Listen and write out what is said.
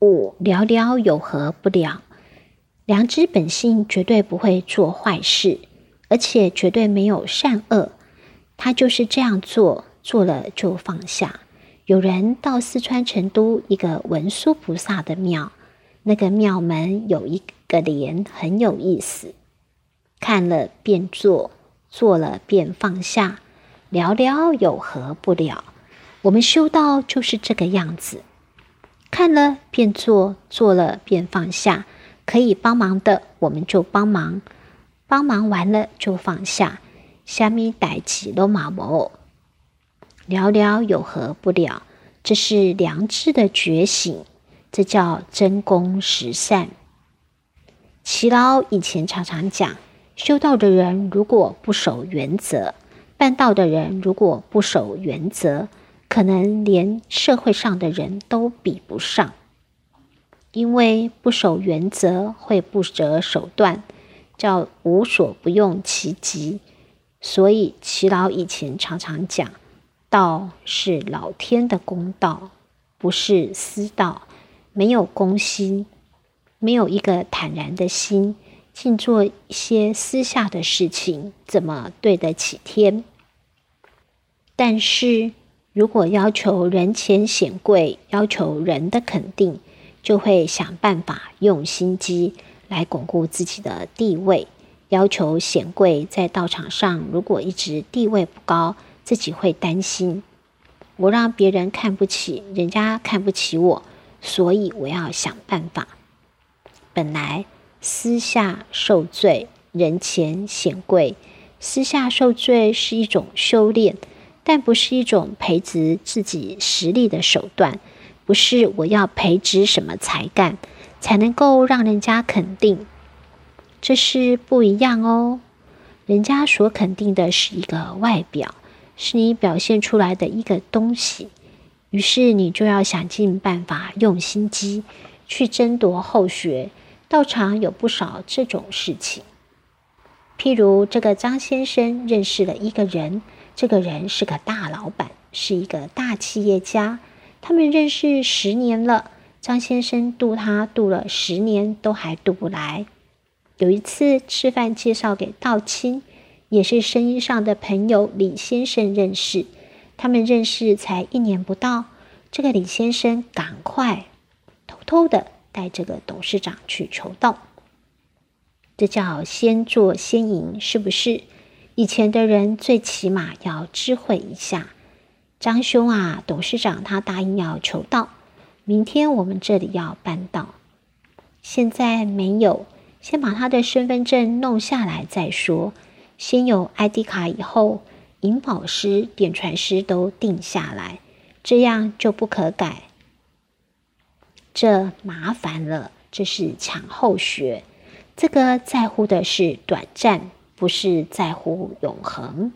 五聊聊有何不了？良知本性绝对不会做坏事，而且绝对没有善恶。他就是这样做，做了就放下。有人到四川成都一个文殊菩萨的庙，那个庙门有一个联，很有意思。看了便做，做了便放下，聊聊有何不了？我们修道就是这个样子，看了便做，做了便放下。可以帮忙的，我们就帮忙；帮忙完了就放下。虾米代起都马无，聊聊有何不了？这是良知的觉醒，这叫真功实善。齐老以前常常讲，修道的人如果不守原则，办道的人如果不守原则。可能连社会上的人都比不上，因为不守原则会不择手段，叫无所不用其极。所以齐老以前常常讲，道是老天的公道，不是私道。没有公心，没有一个坦然的心，尽做一些私下的事情，怎么对得起天？但是。如果要求人前显贵，要求人的肯定，就会想办法用心机来巩固自己的地位。要求显贵在道场上，如果一直地位不高，自己会担心：我让别人看不起，人家看不起我，所以我要想办法。本来私下受罪，人前显贵；私下受罪是一种修炼。但不是一种培植自己实力的手段，不是我要培植什么才干才能够让人家肯定，这是不一样哦。人家所肯定的是一个外表，是你表现出来的一个东西，于是你就要想尽办法用心机去争夺后学。道场有不少这种事情，譬如这个张先生认识了一个人。这个人是个大老板，是一个大企业家。他们认识十年了，张先生渡他渡了十年，都还渡不来。有一次吃饭，介绍给道亲，也是生意上的朋友李先生认识。他们认识才一年不到，这个李先生赶快偷偷的带这个董事长去求道，这叫先做先赢，是不是？以前的人最起码要知会一下，张兄啊，董事长他答应要求道，明天我们这里要办到。现在没有，先把他的身份证弄下来再说。先有 ID 卡，以后银宝师、点传师都定下来，这样就不可改。这麻烦了，这是抢后学，这个在乎的是短暂。不是在乎永恒。